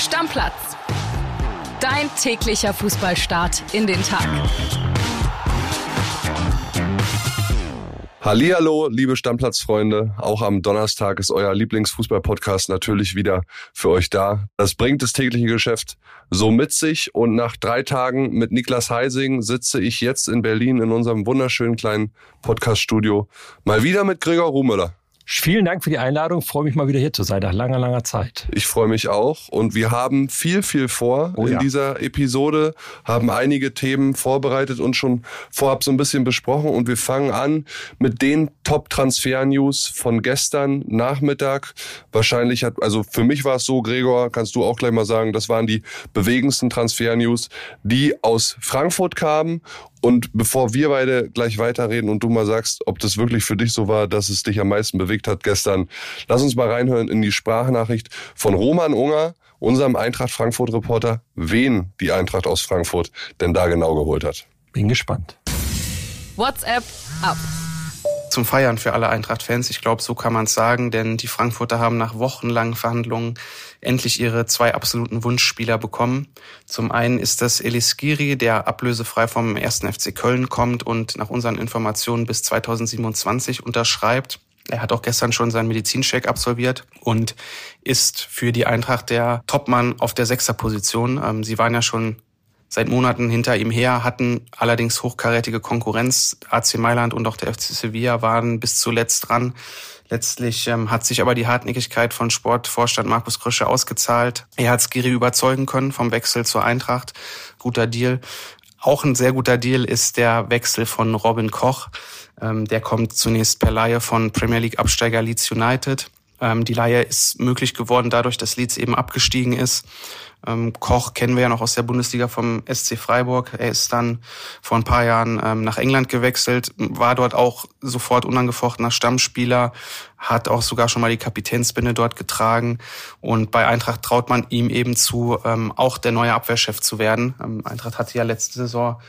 Stammplatz. Dein täglicher Fußballstart in den Tag. Hallihallo, liebe Stammplatzfreunde. Auch am Donnerstag ist euer Lieblingsfußball-Podcast natürlich wieder für euch da. Das bringt das tägliche Geschäft so mit sich und nach drei Tagen mit Niklas Heising sitze ich jetzt in Berlin in unserem wunderschönen kleinen Podcast-Studio. Mal wieder mit Gregor Ruhmüller. Vielen Dank für die Einladung. freue mich mal wieder hier zu sein nach langer, langer Zeit. Ich freue mich auch. Und wir haben viel, viel vor oh, in ja. dieser Episode, haben einige Themen vorbereitet und schon vorab so ein bisschen besprochen. Und wir fangen an mit den Top-Transfer-News von gestern Nachmittag. Wahrscheinlich hat, also für mich war es so, Gregor, kannst du auch gleich mal sagen, das waren die bewegendsten Transfer-News, die aus Frankfurt kamen und bevor wir beide gleich weiterreden und du mal sagst, ob das wirklich für dich so war, dass es dich am meisten bewegt hat gestern, lass uns mal reinhören in die Sprachnachricht von Roman Unger, unserem Eintracht Frankfurt Reporter, wen die Eintracht aus Frankfurt denn da genau geholt hat. Bin gespannt. WhatsApp ab zum Feiern für alle Eintracht-Fans. Ich glaube, so kann man es sagen, denn die Frankfurter haben nach wochenlangen Verhandlungen endlich ihre zwei absoluten Wunschspieler bekommen. Zum einen ist das Elis Giri, der ablösefrei vom 1. FC Köln kommt und nach unseren Informationen bis 2027 unterschreibt. Er hat auch gestern schon seinen Medizincheck absolviert und ist für die Eintracht der Topmann auf der Sechserposition. Ähm, sie waren ja schon seit Monaten hinter ihm her, hatten allerdings hochkarätige Konkurrenz. AC Mailand und auch der FC Sevilla waren bis zuletzt dran. Letztlich ähm, hat sich aber die Hartnäckigkeit von Sportvorstand Markus Krösche ausgezahlt. Er hat Skiri überzeugen können vom Wechsel zur Eintracht. Guter Deal. Auch ein sehr guter Deal ist der Wechsel von Robin Koch. Ähm, der kommt zunächst per Laie von Premier League Absteiger Leeds United. Ähm, die Laie ist möglich geworden dadurch, dass Leeds eben abgestiegen ist. Ähm, Koch kennen wir ja noch aus der Bundesliga vom SC Freiburg. Er ist dann vor ein paar Jahren ähm, nach England gewechselt, war dort auch sofort unangefochtener Stammspieler, hat auch sogar schon mal die Kapitänsbinde dort getragen. Und bei Eintracht traut man ihm eben zu, ähm, auch der neue Abwehrchef zu werden. Ähm, Eintracht hatte ja letzte Saison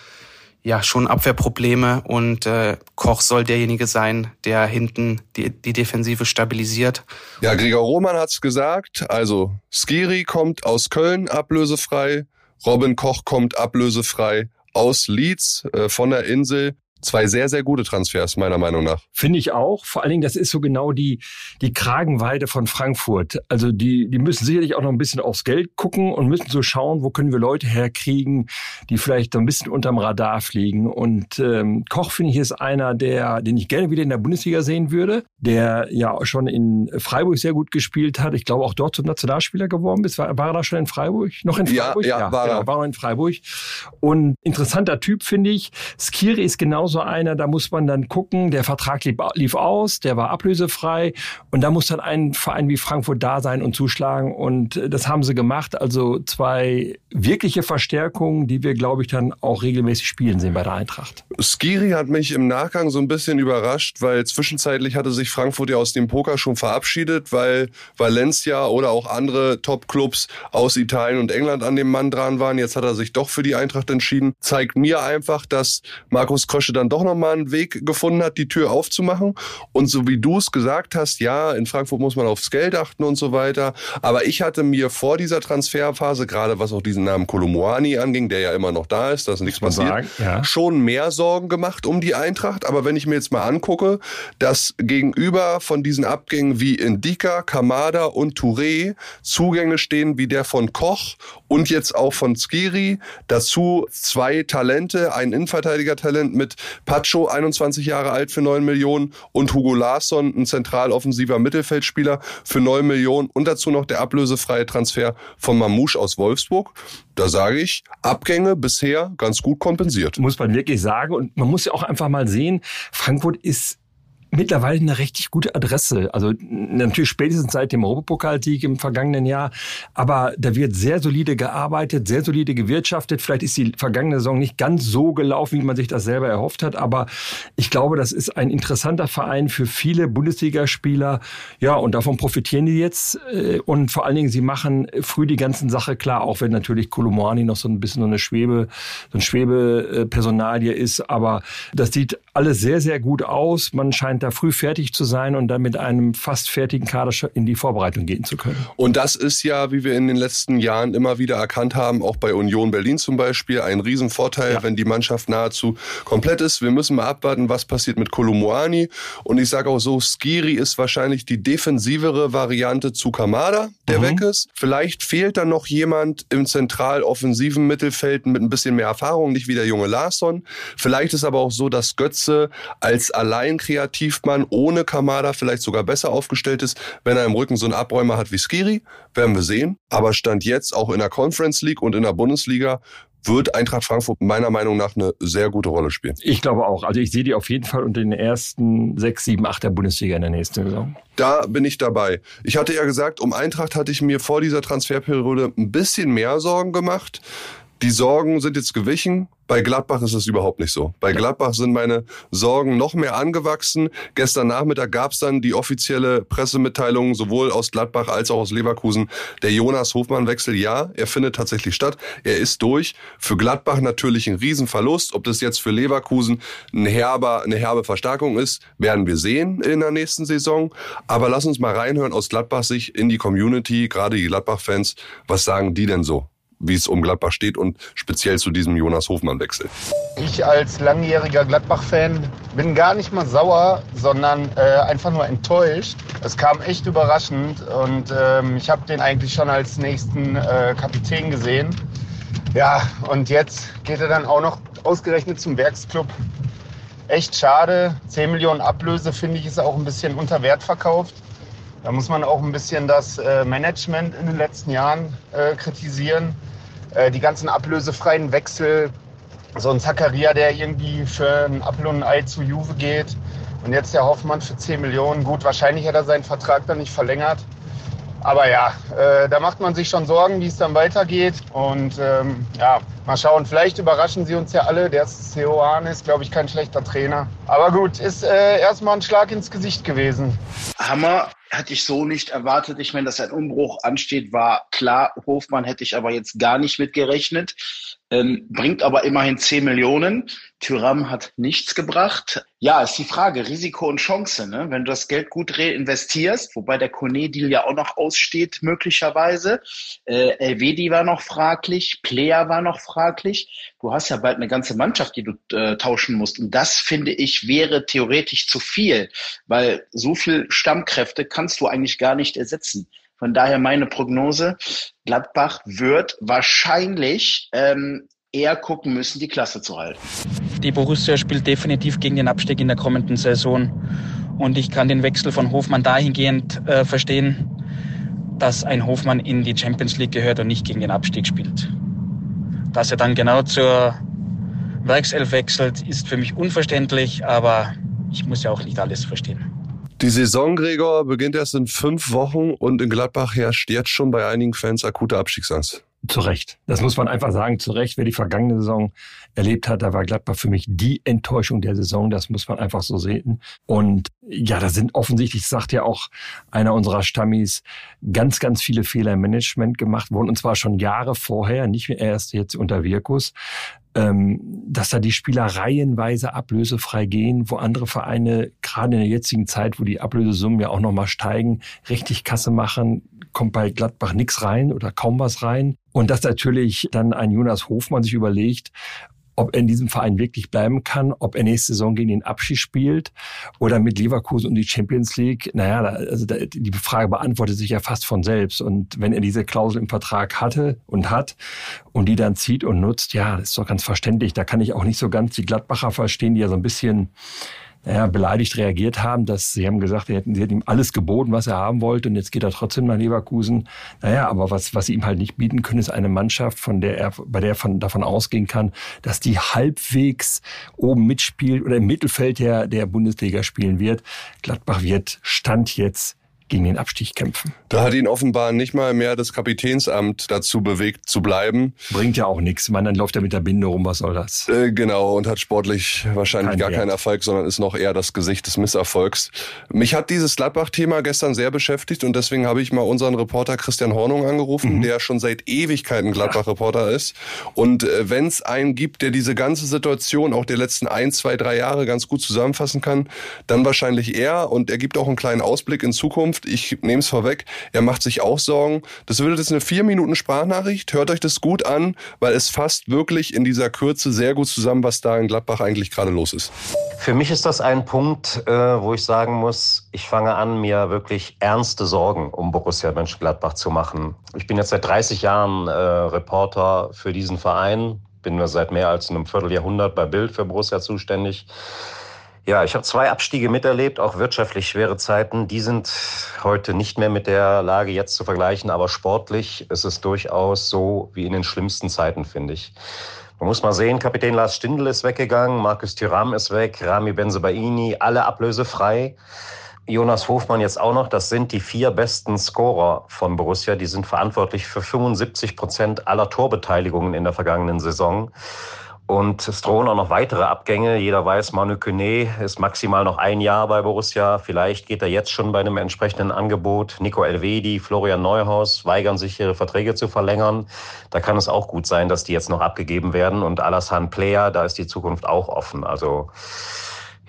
ja schon Abwehrprobleme und äh, Koch soll derjenige sein, der hinten die, die Defensive stabilisiert. Ja, Gregor Roman hat's gesagt. Also Skiri kommt aus Köln ablösefrei, Robin Koch kommt ablösefrei aus Leeds äh, von der Insel zwei sehr, sehr gute Transfers, meiner Meinung nach. Finde ich auch. Vor allen Dingen, das ist so genau die, die Kragenweite von Frankfurt. Also die, die müssen sicherlich auch noch ein bisschen aufs Geld gucken und müssen so schauen, wo können wir Leute herkriegen, die vielleicht so ein bisschen unterm Radar fliegen. Und ähm, Koch, finde ich, ist einer, der, den ich gerne wieder in der Bundesliga sehen würde, der ja schon in Freiburg sehr gut gespielt hat. Ich glaube, auch dort zum Nationalspieler geworden ist. War, war er da schon in Freiburg? Noch in Freiburg? Ja, ja, war genau, er. War er in Freiburg. Und interessanter Typ, finde ich. Skiri ist genauso so einer, da muss man dann gucken, der Vertrag lief, lief aus, der war ablösefrei und da muss dann ein Verein wie Frankfurt da sein und zuschlagen und äh, das haben sie gemacht. Also zwei wirkliche Verstärkungen, die wir, glaube ich, dann auch regelmäßig spielen sehen bei der Eintracht. Skiri hat mich im Nachgang so ein bisschen überrascht, weil zwischenzeitlich hatte sich Frankfurt ja aus dem Poker schon verabschiedet, weil Valencia oder auch andere Top-Clubs aus Italien und England an dem Mann dran waren. Jetzt hat er sich doch für die Eintracht entschieden. Zeigt mir einfach, dass Markus Krösche dann doch nochmal einen Weg gefunden hat, die Tür aufzumachen. Und so wie du es gesagt hast, ja, in Frankfurt muss man aufs Geld achten und so weiter. Aber ich hatte mir vor dieser Transferphase, gerade was auch diesen Namen Kolomoani anging, der ja immer noch da ist, da ist nichts passiert, sagen, ja. schon mehr Sorgen gemacht um die Eintracht. Aber wenn ich mir jetzt mal angucke, dass gegenüber von diesen Abgängen wie Indika, Kamada und Touré Zugänge stehen wie der von Koch und jetzt auch von Skiri, dazu zwei Talente, ein Innenverteidiger-Talent mit Pacho, 21 Jahre alt für 9 Millionen und Hugo Larsson, ein zentraloffensiver Mittelfeldspieler für 9 Millionen und dazu noch der ablösefreie Transfer von Mamouche aus Wolfsburg. Da sage ich, Abgänge bisher ganz gut kompensiert. Muss man wirklich sagen. Und man muss ja auch einfach mal sehen, Frankfurt ist mittlerweile eine richtig gute Adresse. Also natürlich spätestens seit dem Europapokalsieg im vergangenen Jahr. Aber da wird sehr solide gearbeitet, sehr solide gewirtschaftet. Vielleicht ist die vergangene Saison nicht ganz so gelaufen, wie man sich das selber erhofft hat. Aber ich glaube, das ist ein interessanter Verein für viele Bundesligaspieler. Ja, und davon profitieren die jetzt. Äh, und vor allen Dingen, sie machen früh die ganzen Sache klar, auch wenn natürlich Kolomani noch so ein bisschen so eine Schwebe, so ein Schwebepersonalie ist. Aber das sieht alles sehr, sehr gut aus. Man scheint scheint da früh fertig zu sein und dann mit einem fast fertigen Kader in die Vorbereitung gehen zu können. Und das ist ja, wie wir in den letzten Jahren immer wieder erkannt haben, auch bei Union Berlin zum Beispiel, ein Riesenvorteil, ja. wenn die Mannschaft nahezu komplett ist. Wir müssen mal abwarten, was passiert mit Kolumuani. Und ich sage auch so, Skiri ist wahrscheinlich die defensivere Variante zu Kamada, der mhm. weg ist. Vielleicht fehlt dann noch jemand im zentral-offensiven Mittelfeld mit ein bisschen mehr Erfahrung, nicht wie der junge Larsson. Vielleicht ist aber auch so, dass Götze als Alleinkreativmann ohne Kamada vielleicht sogar besser aufgestellt ist, wenn er im Rücken so einen Abräumer hat wie Skiri. Werden wir sehen. Aber Stand jetzt auch in der Conference League und in der Bundesliga wird Eintracht Frankfurt meiner Meinung nach eine sehr gute Rolle spielen. Ich glaube auch. Also ich sehe die auf jeden Fall unter den ersten sechs, sieben, acht der Bundesliga in der nächsten Saison. Da bin ich dabei. Ich hatte ja gesagt, um Eintracht hatte ich mir vor dieser Transferperiode ein bisschen mehr Sorgen gemacht. Die Sorgen sind jetzt gewichen. Bei Gladbach ist es überhaupt nicht so. Bei Gladbach sind meine Sorgen noch mehr angewachsen. Gestern Nachmittag gab es dann die offizielle Pressemitteilung sowohl aus Gladbach als auch aus Leverkusen. Der Jonas Hofmann-Wechsel, ja, er findet tatsächlich statt. Er ist durch. Für Gladbach natürlich ein Riesenverlust. Ob das jetzt für Leverkusen ein herber, eine herbe Verstärkung ist, werden wir sehen in der nächsten Saison. Aber lass uns mal reinhören aus Gladbach sich in die Community, gerade die Gladbach-Fans. Was sagen die denn so? Wie es um Gladbach steht und speziell zu diesem Jonas Hofmann-Wechsel. Ich als langjähriger Gladbach-Fan bin gar nicht mal sauer, sondern äh, einfach nur enttäuscht. Es kam echt überraschend und ähm, ich habe den eigentlich schon als nächsten äh, Kapitän gesehen. Ja, und jetzt geht er dann auch noch ausgerechnet zum Werksclub. Echt schade. 10 Millionen Ablöse finde ich ist auch ein bisschen unter Wert verkauft. Da muss man auch ein bisschen das äh, Management in den letzten Jahren äh, kritisieren. Äh, die ganzen ablösefreien Wechsel, so ein Zakaria, der irgendwie für ein Apfel und ein Ei zu Juve geht und jetzt der Hoffmann für 10 Millionen. Gut, wahrscheinlich hat er seinen Vertrag dann nicht verlängert. Aber ja, äh, da macht man sich schon Sorgen, wie es dann weitergeht. Und ähm, ja, mal schauen. Vielleicht überraschen sie uns ja alle. Der Seoane ist, glaube ich, kein schlechter Trainer. Aber gut, ist äh, erstmal ein Schlag ins Gesicht gewesen. Hammer hatte ich so nicht erwartet. Ich meine, dass ein Umbruch ansteht, war klar. Hofmann hätte ich aber jetzt gar nicht mit gerechnet. Ähm, bringt aber immerhin 10 Millionen. Tyram hat nichts gebracht. Ja, ist die Frage, Risiko und Chance. Ne? Wenn du das Geld gut reinvestierst, wobei der Kone-Deal ja auch noch aussteht, möglicherweise. Äh, Elvedi war noch fraglich, Player war noch fraglich. Du hast ja bald eine ganze Mannschaft, die du äh, tauschen musst. Und das, finde ich, wäre theoretisch zu viel, weil so viel Stammkräfte kannst du eigentlich gar nicht ersetzen. Von daher meine Prognose, Gladbach wird wahrscheinlich ähm, eher gucken müssen, die Klasse zu halten. Die Borussia spielt definitiv gegen den Abstieg in der kommenden Saison. Und ich kann den Wechsel von Hofmann dahingehend äh, verstehen, dass ein Hofmann in die Champions League gehört und nicht gegen den Abstieg spielt. Dass er dann genau zur Werkself wechselt, ist für mich unverständlich, aber ich muss ja auch nicht alles verstehen. Die Saison, Gregor, beginnt erst in fünf Wochen und in Gladbach herrscht jetzt schon bei einigen Fans akute Abstiegsangst. Zu Recht. Das muss man einfach sagen. Zu Recht, wer die vergangene Saison erlebt hat, da war Gladbach für mich die Enttäuschung der Saison. Das muss man einfach so sehen. Und ja, da sind offensichtlich, sagt ja auch einer unserer Stammis, ganz, ganz viele Fehler im Management gemacht worden. Und zwar schon Jahre vorher, nicht erst jetzt unter Wirkus ähm, dass da die Spieler reihenweise ablösefrei gehen, wo andere Vereine gerade in der jetzigen Zeit, wo die Ablösesummen ja auch nochmal steigen, richtig Kasse machen, kommt bei Gladbach nichts rein oder kaum was rein. Und dass natürlich dann ein Jonas Hofmann sich überlegt, ob er in diesem Verein wirklich bleiben kann, ob er nächste Saison gegen den Abschied spielt oder mit Leverkusen um die Champions League. Naja, also die Frage beantwortet sich ja fast von selbst. Und wenn er diese Klausel im Vertrag hatte und hat und die dann zieht und nutzt, ja, das ist doch ganz verständlich. Da kann ich auch nicht so ganz die Gladbacher verstehen, die ja so ein bisschen naja, beleidigt reagiert haben, dass sie haben gesagt, sie hätten, sie hätten ihm alles geboten, was er haben wollte und jetzt geht er trotzdem nach Leverkusen. Naja, aber was, was sie ihm halt nicht bieten können, ist eine Mannschaft, von der er, bei der er von, davon ausgehen kann, dass die halbwegs oben mitspielt oder im Mittelfeld der, der Bundesliga spielen wird. Gladbach wird Stand jetzt gegen den Abstieg kämpfen. Da hat ihn offenbar nicht mal mehr das Kapitänsamt dazu bewegt zu bleiben. Bringt ja auch nichts. Man, dann läuft er mit der Binde rum, was soll das? Äh, genau, und hat sportlich wahrscheinlich Kein gar Wert. keinen Erfolg, sondern ist noch eher das Gesicht des Misserfolgs. Mich hat dieses Gladbach-Thema gestern sehr beschäftigt und deswegen habe ich mal unseren Reporter Christian Hornung angerufen, mhm. der schon seit Ewigkeiten Gladbach-Reporter ist. Und äh, wenn es einen gibt, der diese ganze Situation auch der letzten ein, zwei, drei Jahre ganz gut zusammenfassen kann, dann wahrscheinlich er. Und er gibt auch einen kleinen Ausblick in Zukunft. Ich nehme es vorweg. Er macht sich auch Sorgen. Das wird jetzt eine vier Minuten Sprachnachricht. Hört euch das gut an, weil es fasst wirklich in dieser Kürze sehr gut zusammen, was da in Gladbach eigentlich gerade los ist. Für mich ist das ein Punkt, äh, wo ich sagen muss, ich fange an, mir wirklich ernste Sorgen um Borussia Mönchengladbach zu machen. Ich bin jetzt seit 30 Jahren äh, Reporter für diesen Verein, bin seit mehr als einem Vierteljahrhundert bei Bild für Borussia zuständig. Ja, ich habe zwei Abstiege miterlebt, auch wirtschaftlich schwere Zeiten. Die sind heute nicht mehr mit der Lage jetzt zu vergleichen, aber sportlich ist es durchaus so wie in den schlimmsten Zeiten, finde ich. Man muss mal sehen, Kapitän Lars Stindl ist weggegangen, Markus Thuram ist weg, Rami Benzebaini, alle ablösefrei. Jonas Hofmann jetzt auch noch. Das sind die vier besten Scorer von Borussia. Die sind verantwortlich für 75 Prozent aller Torbeteiligungen in der vergangenen Saison. Und es drohen auch noch weitere Abgänge. Jeder weiß, Manu Kone ist maximal noch ein Jahr bei Borussia. Vielleicht geht er jetzt schon bei einem entsprechenden Angebot. Nico Elvedi, Florian Neuhaus weigern sich, ihre Verträge zu verlängern. Da kann es auch gut sein, dass die jetzt noch abgegeben werden. Und Alassane Player, da ist die Zukunft auch offen. Also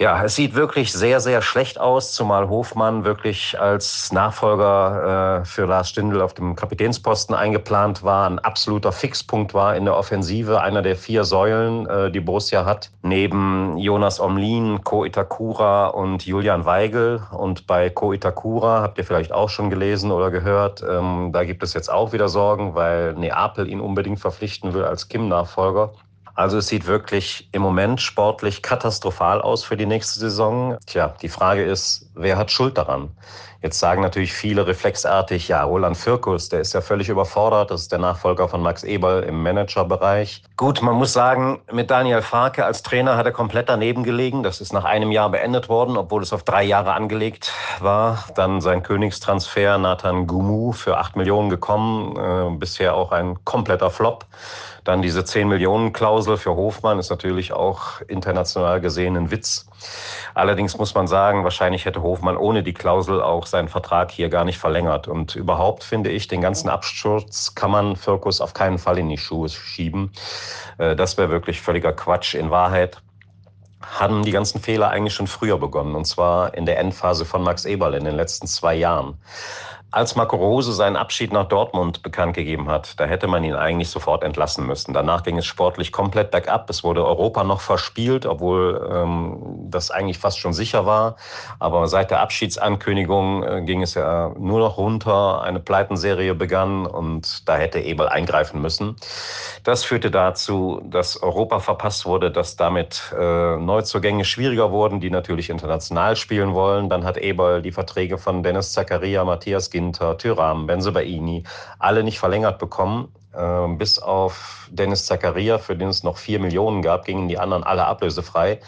ja, es sieht wirklich sehr, sehr schlecht aus, zumal Hofmann wirklich als Nachfolger äh, für Lars Stindl auf dem Kapitänsposten eingeplant war, ein absoluter Fixpunkt war in der Offensive, einer der vier Säulen, äh, die Borussia hat, neben Jonas Omlin, Ko Itakura und Julian Weigel. Und bei Ko Itakura habt ihr vielleicht auch schon gelesen oder gehört, ähm, da gibt es jetzt auch wieder Sorgen, weil Neapel ihn unbedingt verpflichten will als Kim-Nachfolger. Also es sieht wirklich im Moment sportlich katastrophal aus für die nächste Saison. Tja, die Frage ist, wer hat Schuld daran? Jetzt sagen natürlich viele reflexartig, ja, Roland Firkus, der ist ja völlig überfordert. Das ist der Nachfolger von Max Eberl im Managerbereich. Gut, man muss sagen, mit Daniel Farke als Trainer hat er komplett daneben gelegen. Das ist nach einem Jahr beendet worden, obwohl es auf drei Jahre angelegt war. Dann sein Königstransfer Nathan Gumu für acht Millionen gekommen. Äh, bisher auch ein kompletter Flop. Dann diese 10 Millionen Klausel für Hofmann ist natürlich auch international gesehen ein Witz. Allerdings muss man sagen, wahrscheinlich hätte Hofmann ohne die Klausel auch seinen Vertrag hier gar nicht verlängert. Und überhaupt finde ich, den ganzen Absturz kann man Firkus auf keinen Fall in die Schuhe schieben. Äh, das wäre wirklich völliger Quatsch. In Wahrheit haben die ganzen Fehler eigentlich schon früher begonnen, und zwar in der Endphase von Max Eberl in den letzten zwei Jahren. Als Marco Rose seinen Abschied nach Dortmund bekannt gegeben hat, da hätte man ihn eigentlich sofort entlassen müssen. Danach ging es sportlich komplett bergab. Es wurde Europa noch verspielt, obwohl ähm, das eigentlich fast schon sicher war. Aber seit der Abschiedsankündigung äh, ging es ja nur noch runter. Eine Pleitenserie begann und da hätte Ebel eingreifen müssen. Das führte dazu, dass Europa verpasst wurde, dass damit äh, Neuzugänge schwieriger wurden, die natürlich international spielen wollen. Dann hat Ebel die Verträge von Dennis Zakaria, Matthias Gin Ginter, Tyram, Benzebaini, alle nicht verlängert bekommen. Ähm, bis auf Dennis Zakaria, für den es noch vier Millionen gab, gingen die anderen alle ablösefrei.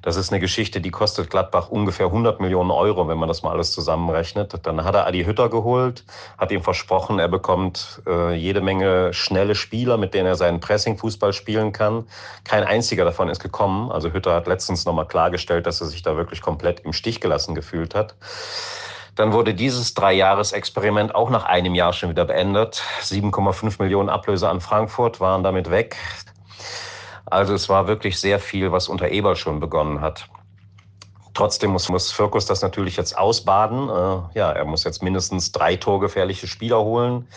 Das ist eine Geschichte, die kostet Gladbach ungefähr 100 Millionen Euro, wenn man das mal alles zusammenrechnet. Dann hat er Adi Hütter geholt, hat ihm versprochen, er bekommt äh, jede Menge schnelle Spieler, mit denen er seinen Pressing-Fußball spielen kann. Kein einziger davon ist gekommen. Also Hütter hat letztens nochmal klargestellt, dass er sich da wirklich komplett im Stich gelassen gefühlt hat. Dann wurde dieses Dreijahresexperiment auch nach einem Jahr schon wieder beendet. 7,5 Millionen Ablöse an Frankfurt waren damit weg. Also es war wirklich sehr viel, was unter Eber schon begonnen hat. Trotzdem muss, muss Firkus das natürlich jetzt ausbaden. Äh, ja, er muss jetzt mindestens drei torgefährliche Spieler holen.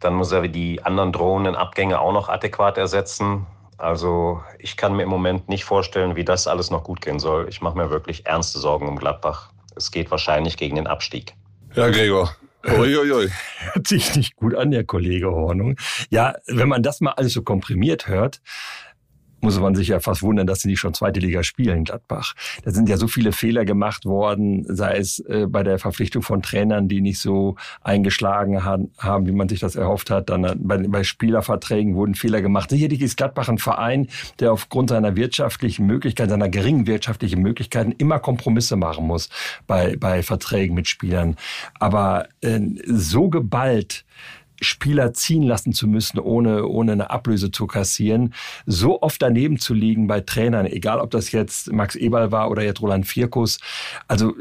Dann muss er die anderen drohenden Abgänge auch noch adäquat ersetzen. Also ich kann mir im Moment nicht vorstellen, wie das alles noch gut gehen soll. Ich mache mir wirklich ernste Sorgen um Gladbach es geht wahrscheinlich gegen den Abstieg. Ja, Gregor. Uiuiui. Hört sich nicht gut an, der Kollege Hornung. Ja, wenn man das mal alles so komprimiert hört, muss man sich ja fast wundern, dass sie nicht schon zweite Liga spielen, Gladbach. Da sind ja so viele Fehler gemacht worden, sei es äh, bei der Verpflichtung von Trainern, die nicht so eingeschlagen haben, wie man sich das erhofft hat. Dann bei, bei Spielerverträgen wurden Fehler gemacht. Sicherlich ist Gladbach ein Verein, der aufgrund seiner wirtschaftlichen Möglichkeiten, seiner geringen wirtschaftlichen Möglichkeiten immer Kompromisse machen muss bei, bei Verträgen mit Spielern. Aber äh, so geballt Spieler ziehen lassen zu müssen, ohne, ohne eine Ablöse zu kassieren, so oft daneben zu liegen bei Trainern, egal ob das jetzt Max Eberl war oder jetzt Roland Vierkus. Also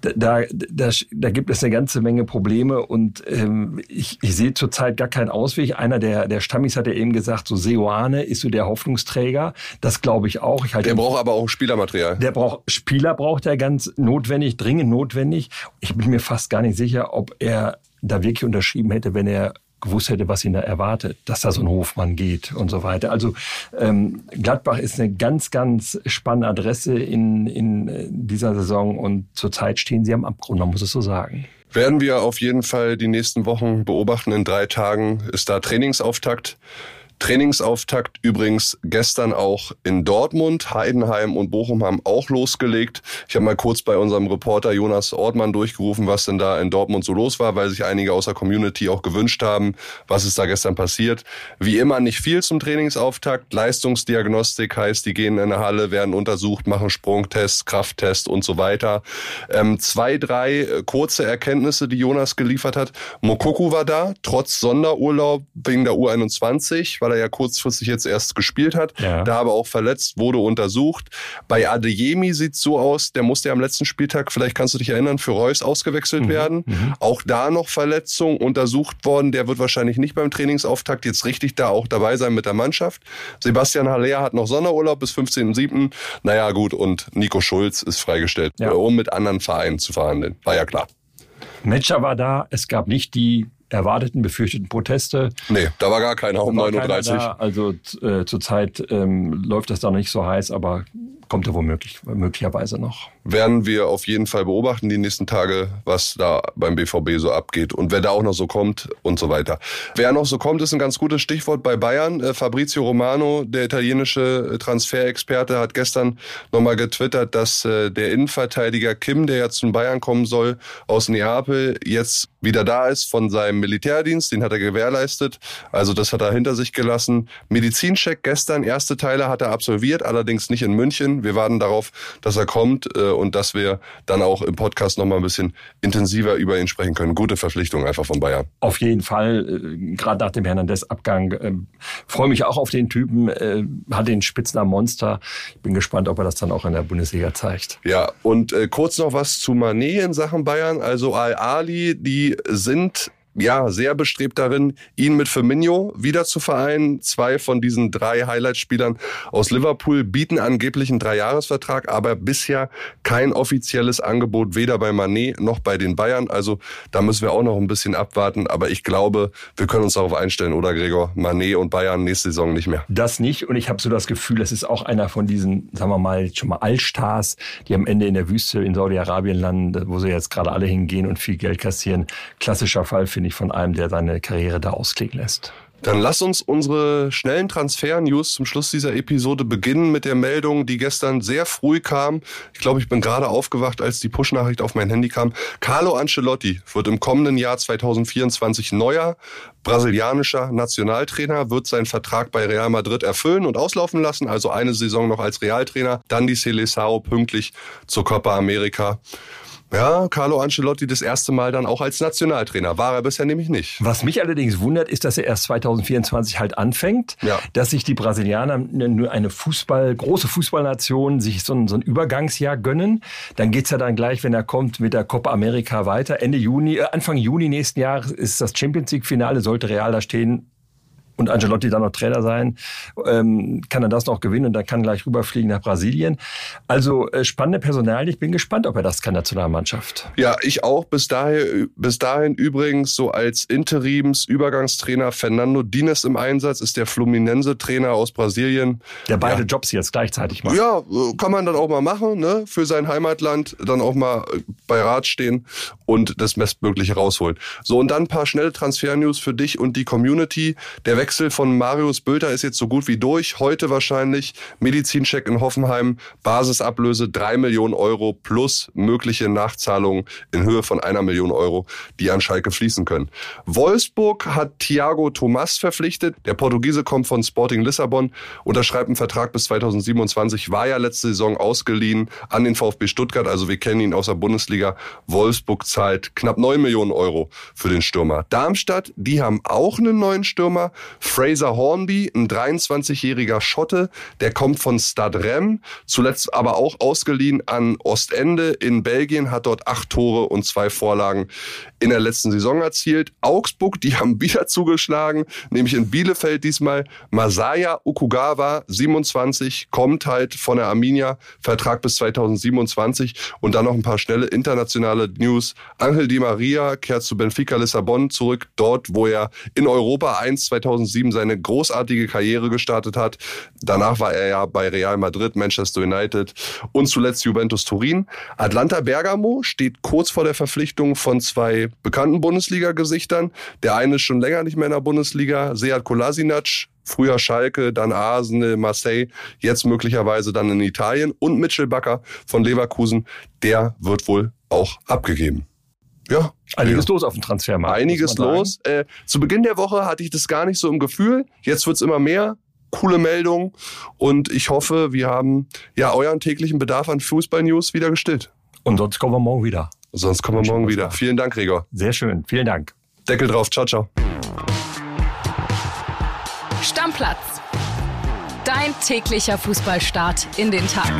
da, da, da gibt es eine ganze Menge Probleme und ähm, ich, ich sehe zurzeit gar keinen Ausweg. Einer der, der Stammis hat ja eben gesagt, so Seoane ist so der Hoffnungsträger. Das glaube ich auch. Ich halte der braucht aber auch Spielermaterial. Der braucht Spieler braucht er ganz notwendig, dringend notwendig. Ich bin mir fast gar nicht sicher, ob er da wirklich unterschrieben hätte, wenn er gewusst hätte, was ihn da erwartet, dass da so ein Hofmann geht und so weiter. Also ähm, Gladbach ist eine ganz, ganz spannende Adresse in, in äh, dieser Saison und zurzeit stehen sie am Abgrund, man muss es so sagen. Werden wir auf jeden Fall die nächsten Wochen beobachten. In drei Tagen ist da Trainingsauftakt. Trainingsauftakt übrigens gestern auch in Dortmund. Heidenheim und Bochum haben auch losgelegt. Ich habe mal kurz bei unserem Reporter Jonas Ortmann durchgerufen, was denn da in Dortmund so los war, weil sich einige aus der Community auch gewünscht haben, was ist da gestern passiert. Wie immer nicht viel zum Trainingsauftakt. Leistungsdiagnostik heißt, die gehen in eine Halle, werden untersucht, machen Sprungtests, Krafttest und so weiter. Ähm, zwei, drei äh, kurze Erkenntnisse, die Jonas geliefert hat. Mokoku war da, trotz Sonderurlaub wegen der U21 weil er ja kurzfristig jetzt erst gespielt hat. Ja. Da aber auch verletzt, wurde untersucht. Bei Adeyemi sieht es so aus, der musste ja am letzten Spieltag, vielleicht kannst du dich erinnern, für Reus ausgewechselt mhm. werden. Mhm. Auch da noch Verletzung untersucht worden. Der wird wahrscheinlich nicht beim Trainingsauftakt jetzt richtig da auch dabei sein mit der Mannschaft. Sebastian Haller hat noch Sonderurlaub bis 15.07. Naja, gut. Und Nico Schulz ist freigestellt, ja. um mit anderen Vereinen zu verhandeln. War ja klar. Matcher war da. Es gab nicht die erwarteten, befürchteten Proteste. Nee, da war gar keiner um 9.30 Uhr. Also äh, zurzeit ähm, läuft das da nicht so heiß, aber kommt ja womöglich, möglicherweise noch. Werden wir auf jeden Fall beobachten die nächsten Tage, was da beim BVB so abgeht und wer da auch noch so kommt und so weiter. Wer noch so kommt, ist ein ganz gutes Stichwort bei Bayern. Äh, Fabrizio Romano, der italienische äh, Transferexperte, hat gestern nochmal getwittert, dass äh, der Innenverteidiger Kim, der jetzt zum Bayern kommen soll, aus Neapel, jetzt wieder da ist von seinem Militärdienst. Den hat er gewährleistet. Also das hat er hinter sich gelassen. Medizincheck gestern, erste Teile hat er absolviert, allerdings nicht in München. Wir warten darauf, dass er kommt äh, und dass wir dann auch im Podcast nochmal ein bisschen intensiver über ihn sprechen können. Gute Verpflichtung einfach von Bayern. Auf jeden Fall, äh, gerade nach dem Hernandez-Abgang. Äh, Freue mich auch auf den Typen, hat den Spitznamen Monster. Ich bin gespannt, ob er das dann auch in der Bundesliga zeigt. Ja, und kurz noch was zu Manet in Sachen Bayern. Also Al-Ali, die sind ja, sehr bestrebt darin, ihn mit Firmino wieder zu vereinen. Zwei von diesen drei Highlight-Spielern aus Liverpool bieten angeblich einen Dreijahresvertrag, aber bisher kein offizielles Angebot weder bei Manet noch bei den Bayern. Also da müssen wir auch noch ein bisschen abwarten. Aber ich glaube, wir können uns darauf einstellen, oder Gregor? Manet und Bayern nächste Saison nicht mehr. Das nicht. Und ich habe so das Gefühl, das ist auch einer von diesen, sagen wir mal, schon mal Allstars, die am Ende in der Wüste in Saudi-Arabien landen, wo sie jetzt gerade alle hingehen und viel Geld kassieren. Klassischer Fall, finde ich, von einem, der seine Karriere da ausklingen lässt. Dann lass uns unsere schnellen Transfer-News zum Schluss dieser Episode beginnen mit der Meldung, die gestern sehr früh kam. Ich glaube, ich bin gerade aufgewacht, als die Push-Nachricht auf mein Handy kam. Carlo Ancelotti wird im kommenden Jahr 2024 neuer brasilianischer Nationaltrainer, wird seinen Vertrag bei Real Madrid erfüllen und auslaufen lassen, also eine Saison noch als Realtrainer, dann die Seleção pünktlich zur Copa America. Ja, Carlo Ancelotti das erste Mal dann auch als Nationaltrainer. War er bisher nämlich nicht. Was mich allerdings wundert, ist, dass er erst 2024 halt anfängt. Ja. Dass sich die Brasilianer nur eine Fußball, große Fußballnation sich so ein, so ein Übergangsjahr gönnen. Dann geht's ja dann gleich, wenn er kommt, mit der Copa America weiter. Ende Juni, äh, Anfang Juni nächsten Jahres ist das Champions League Finale, sollte Real da stehen und Angelotti dann noch Trainer sein, ähm, kann er das noch gewinnen und dann kann gleich rüberfliegen nach Brasilien. Also äh, spannende Personal. Ich bin gespannt, ob er das kann, Nationalmannschaft. Ja, ich auch. Bis dahin, bis dahin übrigens so als Interims-Übergangstrainer Fernando Dines im Einsatz, ist der Fluminense-Trainer aus Brasilien. Der beide ja. Jobs jetzt gleichzeitig macht. Ja, kann man dann auch mal machen, ne? Für sein Heimatland dann auch mal bei Rat stehen und das Bestmögliche rausholen. So, und dann ein paar schnelle Transfer-News für dich und die Community. Der Wechsel von Marius Bülter ist jetzt so gut wie durch. Heute wahrscheinlich Medizincheck in Hoffenheim, Basisablöse drei Millionen Euro plus mögliche Nachzahlungen in Höhe von einer Million Euro, die an Schalke fließen können. Wolfsburg hat Thiago Tomas verpflichtet. Der Portugiese kommt von Sporting Lissabon, unterschreibt einen Vertrag bis 2027, war ja letzte Saison ausgeliehen an den VfB Stuttgart. Also wir kennen ihn aus der Bundesliga. Wolfsburg zahlt knapp neun Millionen Euro für den Stürmer. Darmstadt, die haben auch einen neuen Stürmer. Fraser Hornby, ein 23-jähriger Schotte, der kommt von Stade Rem, zuletzt aber auch ausgeliehen an Ostende in Belgien, hat dort acht Tore und zwei Vorlagen in der letzten Saison erzielt. Augsburg, die haben wieder zugeschlagen, nämlich in Bielefeld diesmal. Masaya Okugawa, 27, kommt halt von der Arminia, Vertrag bis 2027 und dann noch ein paar schnelle internationale News. Angel Di Maria kehrt zu Benfica Lissabon zurück, dort, wo er in Europa 1 2007 seine großartige Karriere gestartet hat. Danach war er ja bei Real Madrid, Manchester United und zuletzt Juventus Turin. Atlanta Bergamo steht kurz vor der Verpflichtung von zwei bekannten Bundesliga-Gesichtern. Der eine ist schon länger nicht mehr in der Bundesliga, Sead Kolasinac, Früher Schalke, dann Arsenal, Marseille, jetzt möglicherweise dann in Italien. Und Mitchell Bakker von Leverkusen, der wird wohl auch abgegeben. Ja. Einiges ja. los auf dem Transfermarkt. Einiges los. Äh, zu Beginn der Woche hatte ich das gar nicht so im Gefühl. Jetzt wird's immer mehr. Coole Meldung. Und ich hoffe, wir haben ja euren täglichen Bedarf an Fußball-News wieder gestillt. Und sonst kommen wir morgen wieder. Sonst kommen wir morgen wieder. Vielen Dank, Gregor. Sehr schön. Vielen Dank. Deckel drauf. Ciao, ciao. Stammplatz. Dein täglicher Fußballstart in den Tag.